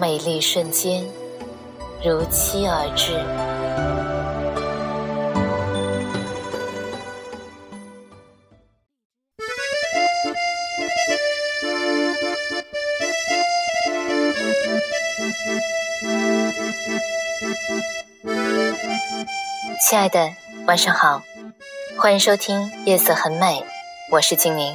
美丽瞬间如期而至。亲爱的，晚上好，欢迎收听《夜色很美》，我是精灵。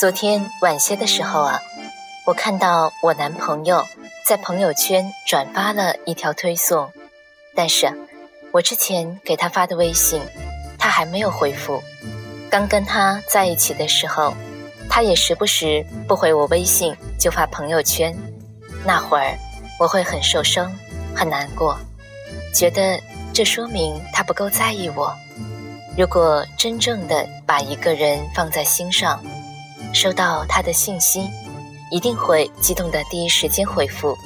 昨天晚些的时候啊，我看到我男朋友在朋友圈转发了一条推送，但是我之前给他发的微信，他还没有回复。刚跟他在一起的时候。他也时不时不回我微信，就发朋友圈。那会儿我会很受伤，很难过，觉得这说明他不够在意我。如果真正的把一个人放在心上，收到他的信息，一定会激动的第一时间回复，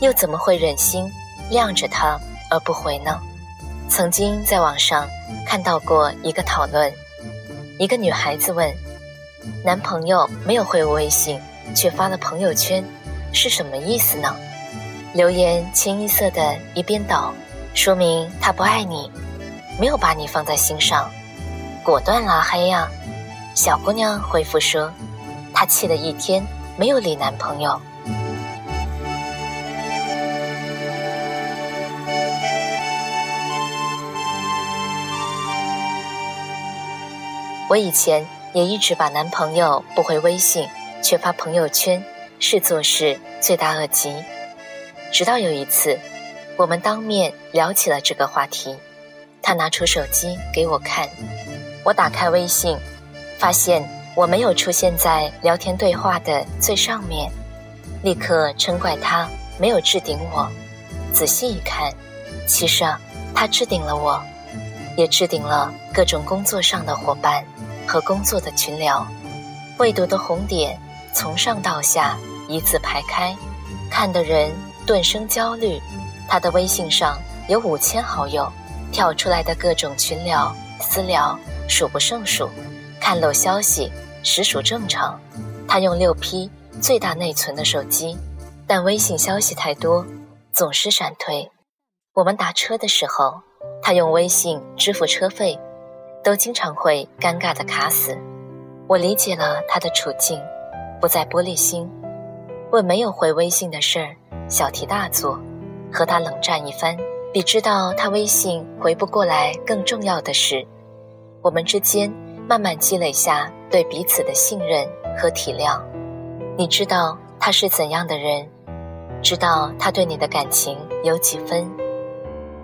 又怎么会忍心晾着他而不回呢？曾经在网上看到过一个讨论，一个女孩子问。男朋友没有回我微信，却发了朋友圈，是什么意思呢？留言清一色的一边倒，说明他不爱你，没有把你放在心上，果断拉黑呀。小姑娘回复说，她气了一天，没有理男朋友。我以前。也一直把男朋友不回微信却发朋友圈视作是罪大恶极，直到有一次，我们当面聊起了这个话题，他拿出手机给我看，我打开微信，发现我没有出现在聊天对话的最上面，立刻嗔怪他没有置顶我，仔细一看，其实，他置顶了我，也置顶了各种工作上的伙伴。和工作的群聊，未读的红点从上到下一字排开，看的人顿生焦虑。他的微信上有五千好友，跳出来的各种群聊、私聊数不胜数，看漏消息实属正常。他用六 P 最大内存的手机，但微信消息太多，总是闪退。我们打车的时候，他用微信支付车费。都经常会尴尬的卡死，我理解了他的处境，不再玻璃心，为没有回微信的事儿小题大做，和他冷战一番，比知道他微信回不过来更重要的是，我们之间慢慢积累下对彼此的信任和体谅。你知道他是怎样的人，知道他对你的感情有几分，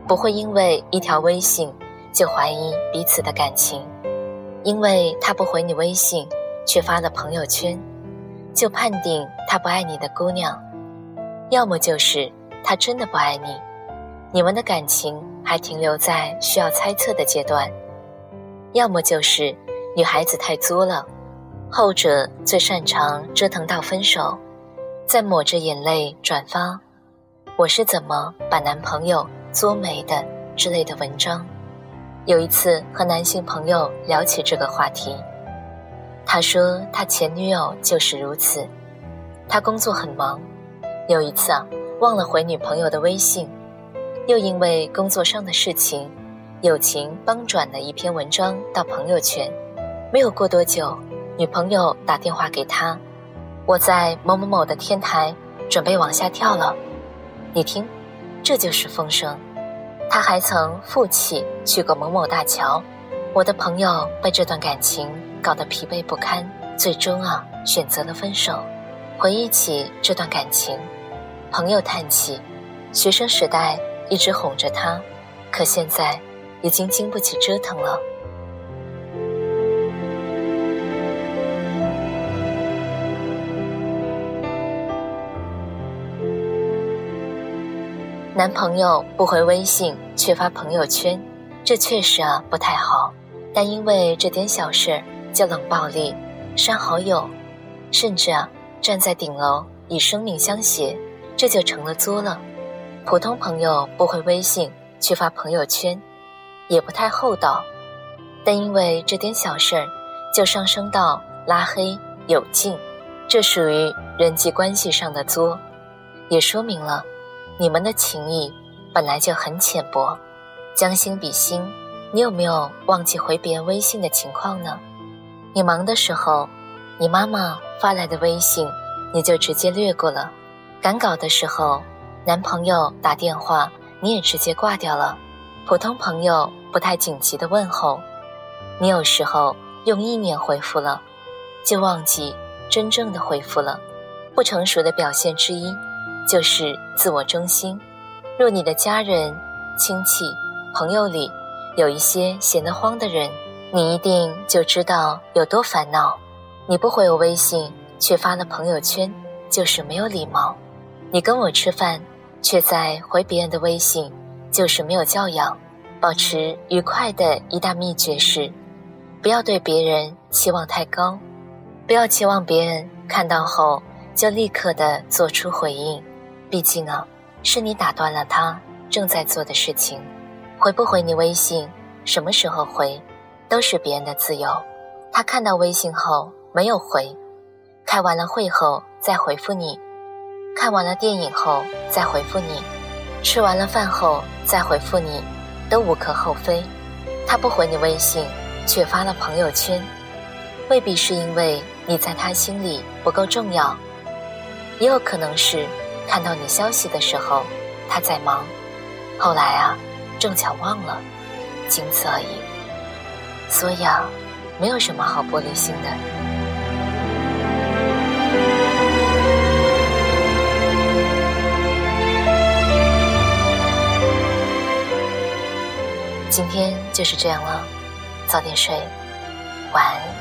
不会因为一条微信。就怀疑彼此的感情，因为他不回你微信，却发了朋友圈，就判定他不爱你的姑娘，要么就是他真的不爱你，你们的感情还停留在需要猜测的阶段，要么就是女孩子太作了，后者最擅长折腾到分手，再抹着眼泪转发我是怎么把男朋友作没的之类的文章。有一次和男性朋友聊起这个话题，他说他前女友就是如此。他工作很忙，有一次啊忘了回女朋友的微信，又因为工作上的事情，友情帮转了一篇文章到朋友圈。没有过多久，女朋友打电话给他：“我在某某某的天台，准备往下跳了，你听，这就是风声。”他还曾负气去过某某大桥，我的朋友被这段感情搞得疲惫不堪，最终啊选择了分手。回忆起这段感情，朋友叹气：学生时代一直哄着他，可现在已经经不起折腾了。男朋友不回微信却发朋友圈，这确实啊不太好。但因为这点小事就冷暴力、删好友，甚至啊站在顶楼以生命相携，这就成了作了。普通朋友不回微信却发朋友圈，也不太厚道。但因为这点小事儿就上升到拉黑、有劲，这属于人际关系上的作，也说明了。你们的情谊本来就很浅薄，将心比心，你有没有忘记回别人微信的情况呢？你忙的时候，你妈妈发来的微信，你就直接略过了；赶稿的时候，男朋友打电话，你也直接挂掉了；普通朋友不太紧急的问候，你有时候用意念回复了，就忘记真正的回复了，不成熟的表现之一。就是自我中心。若你的家人、亲戚、朋友里有一些闲得慌的人，你一定就知道有多烦恼。你不回我微信，却发了朋友圈，就是没有礼貌；你跟我吃饭，却在回别人的微信，就是没有教养。保持愉快的一大秘诀是：不要对别人期望太高，不要期望别人看到后就立刻的做出回应。毕竟啊，是你打断了他正在做的事情，回不回你微信，什么时候回，都是别人的自由。他看到微信后没有回，开完了会后再回复你，看完了电影后再回复你，吃完了饭后再回复你，都无可厚非。他不回你微信，却发了朋友圈，未必是因为你在他心里不够重要，也有可能是。看到你消息的时候，他在忙，后来啊，正巧忘了，仅此而已。所以啊，没有什么好玻璃心的。今天就是这样了，早点睡，晚安。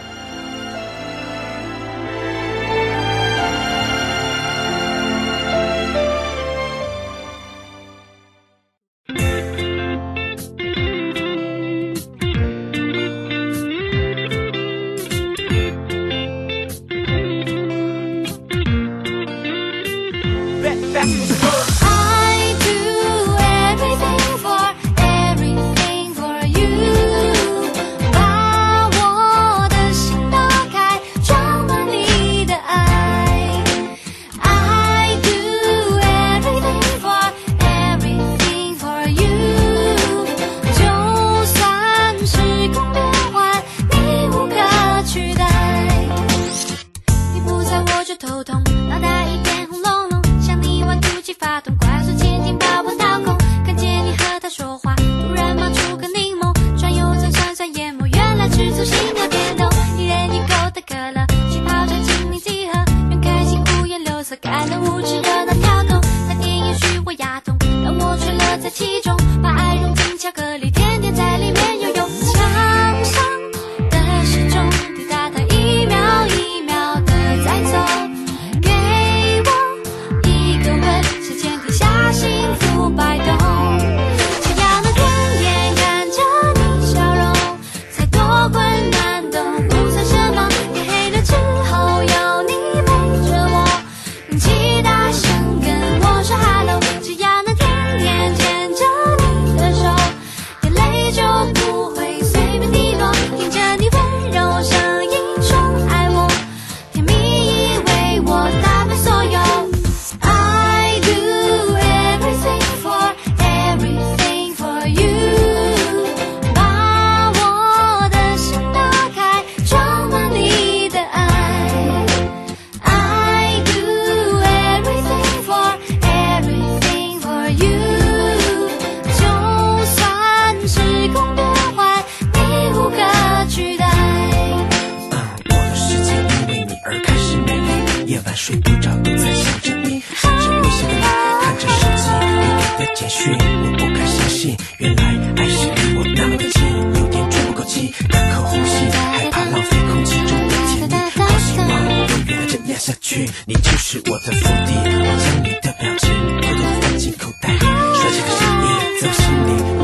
我不敢相信，原来爱是离我那么近，有点喘不过气，难口呼吸，害怕浪费空气中的甜蜜。好希望，我果原来这样下去，你就是我的福地。将你的表情偷偷放进口袋，帅气的身影在心里。